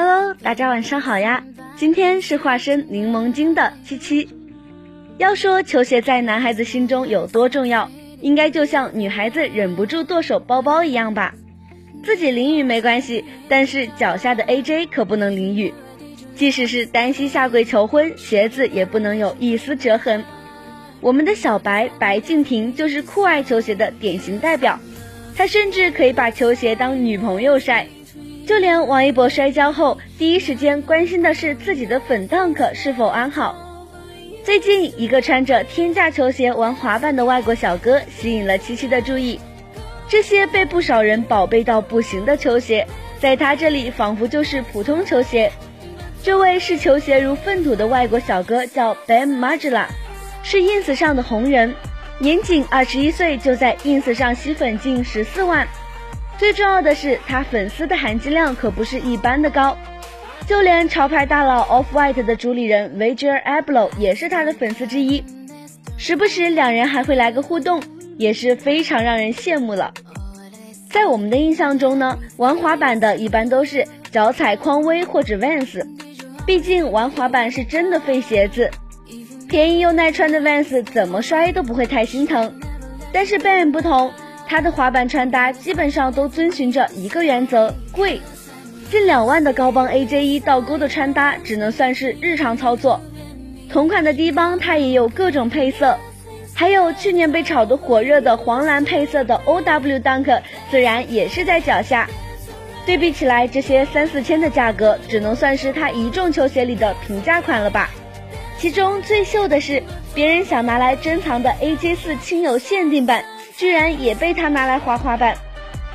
Hello，大家晚上好呀！今天是化身柠檬精的七七。要说球鞋在男孩子心中有多重要，应该就像女孩子忍不住剁手包包一样吧。自己淋雨没关系，但是脚下的 AJ 可不能淋雨。即使是单膝下跪求婚，鞋子也不能有一丝折痕。我们的小白白敬亭就是酷爱球鞋的典型代表，他甚至可以把球鞋当女朋友晒。就连王一博摔跤后，第一时间关心的是自己的粉 Dunk 是否安好。最近，一个穿着天价球鞋玩滑板的外国小哥吸引了七七的注意。这些被不少人宝贝到不行的球鞋，在他这里仿佛就是普通球鞋。这位视球鞋如粪土的外国小哥叫 Ben Margiela，是 ins 上的红人，年仅二十一岁就在 ins 上吸粉近十四万。最重要的是，他粉丝的含金量可不是一般的高，就连潮牌大佬 Off White 的主理人 Virgil Abloh 也是他的粉丝之一，时不时两人还会来个互动，也是非常让人羡慕了。在我们的印象中呢，玩滑板的一般都是脚踩匡威或者 Vans，毕竟玩滑板是真的费鞋子，便宜又耐穿的 Vans 怎么摔都不会太心疼，但是 Ben 不同。他的滑板穿搭基本上都遵循着一个原则：贵。近两万的高帮 AJ1 倒钩的穿搭只能算是日常操作。同款的低帮它也有各种配色，还有去年被炒得火热的黄蓝配色的 OW Dunk，自然也是在脚下。对比起来，这些三四千的价格只能算是他一众球鞋里的平价款了吧。其中最秀的是别人想拿来珍藏的 AJ4 亲友限定版。居然也被他拿来滑滑板，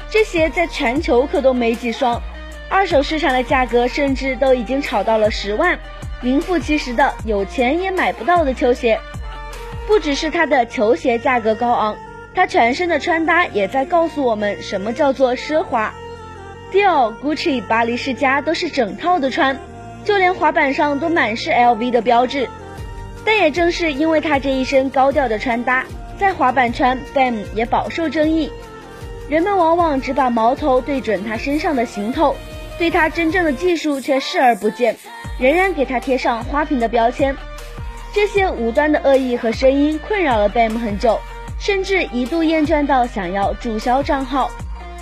这鞋在全球可都没几双，二手市场的价格甚至都已经炒到了十万，名副其实的有钱也买不到的球鞋。不只是他的球鞋价格高昂，他全身的穿搭也在告诉我们什么叫做奢华。Dior、Gucci、巴黎世家都是整套的穿，就连滑板上都满是 LV 的标志。但也正是因为他这一身高调的穿搭。在滑板圈，Bam 也饱受争议。人们往往只把矛头对准他身上的行头，对他真正的技术却视而不见，仍然给他贴上花瓶的标签。这些无端的恶意和声音困扰了 Bam 很久，甚至一度厌倦到想要注销账号。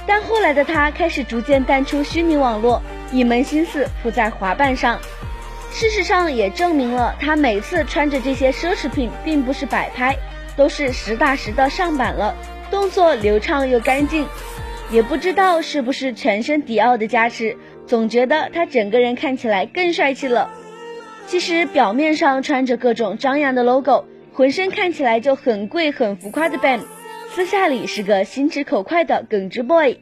但后来的他开始逐渐淡出虚拟网络，一门心思扑在滑板上。事实上也证明了，他每次穿着这些奢侈品，并不是摆拍。都是实打实的上板了，动作流畅又干净，也不知道是不是全身迪奥的加持，总觉得他整个人看起来更帅气了。其实表面上穿着各种张扬的 logo，浑身看起来就很贵很浮夸的 Ben，私下里是个心直口快的耿直 boy。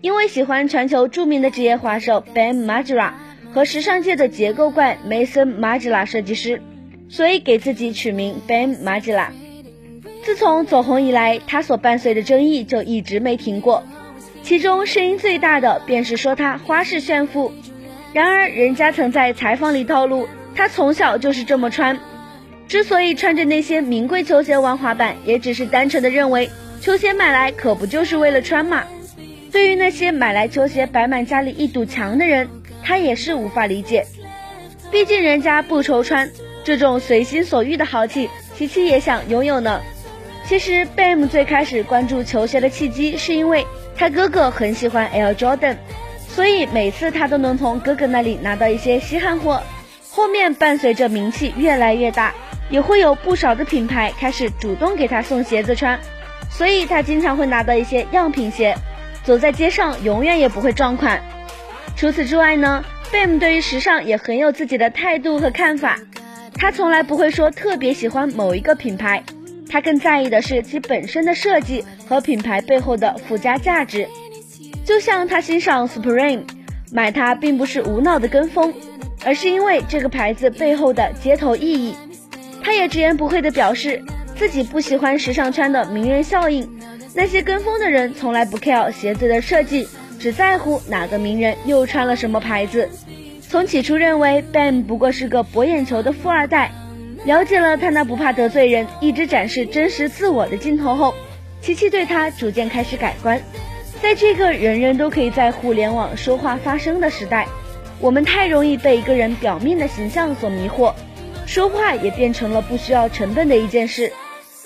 因为喜欢全球著名的职业滑手 Ben Margera 和时尚界的结构怪 Mason Majra 设计师，所以给自己取名 Ben Margiela。自从走红以来，他所伴随的争议就一直没停过。其中声音最大的便是说他花式炫富。然而，人家曾在采访里透露，他从小就是这么穿。之所以穿着那些名贵球鞋玩滑板，也只是单纯的认为球鞋买来可不就是为了穿嘛。对于那些买来球鞋摆满家里一堵墙的人，他也是无法理解。毕竟人家不愁穿，这种随心所欲的豪气，琪琪也想拥有呢。其实，Bam 最开始关注球鞋的契机，是因为他哥哥很喜欢 Air Jordan，所以每次他都能从哥哥那里拿到一些稀罕货。后面伴随着名气越来越大，也会有不少的品牌开始主动给他送鞋子穿，所以他经常会拿到一些样品鞋，走在街上永远也不会撞款。除此之外呢，Bam 对于时尚也很有自己的态度和看法，他从来不会说特别喜欢某一个品牌。他更在意的是其本身的设计和品牌背后的附加价值，就像他欣赏 Supreme，买它并不是无脑的跟风，而是因为这个牌子背后的街头意义。他也直言不讳地表示，自己不喜欢时尚圈的名人效应，那些跟风的人从来不 care 鞋子的设计，只在乎哪个名人又穿了什么牌子。从起初认为 Ben 不过是个博眼球的富二代。了解了他那不怕得罪人、一直展示真实自我的镜头后，琪琪对他逐渐开始改观。在这个人人都可以在互联网说话发声的时代，我们太容易被一个人表面的形象所迷惑，说话也变成了不需要成本的一件事。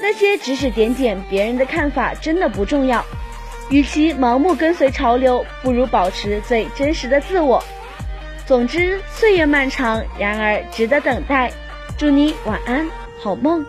那些指指点点别人的看法真的不重要。与其盲目跟随潮流，不如保持最真实的自我。总之，岁月漫长，然而值得等待。祝你晚安，好梦。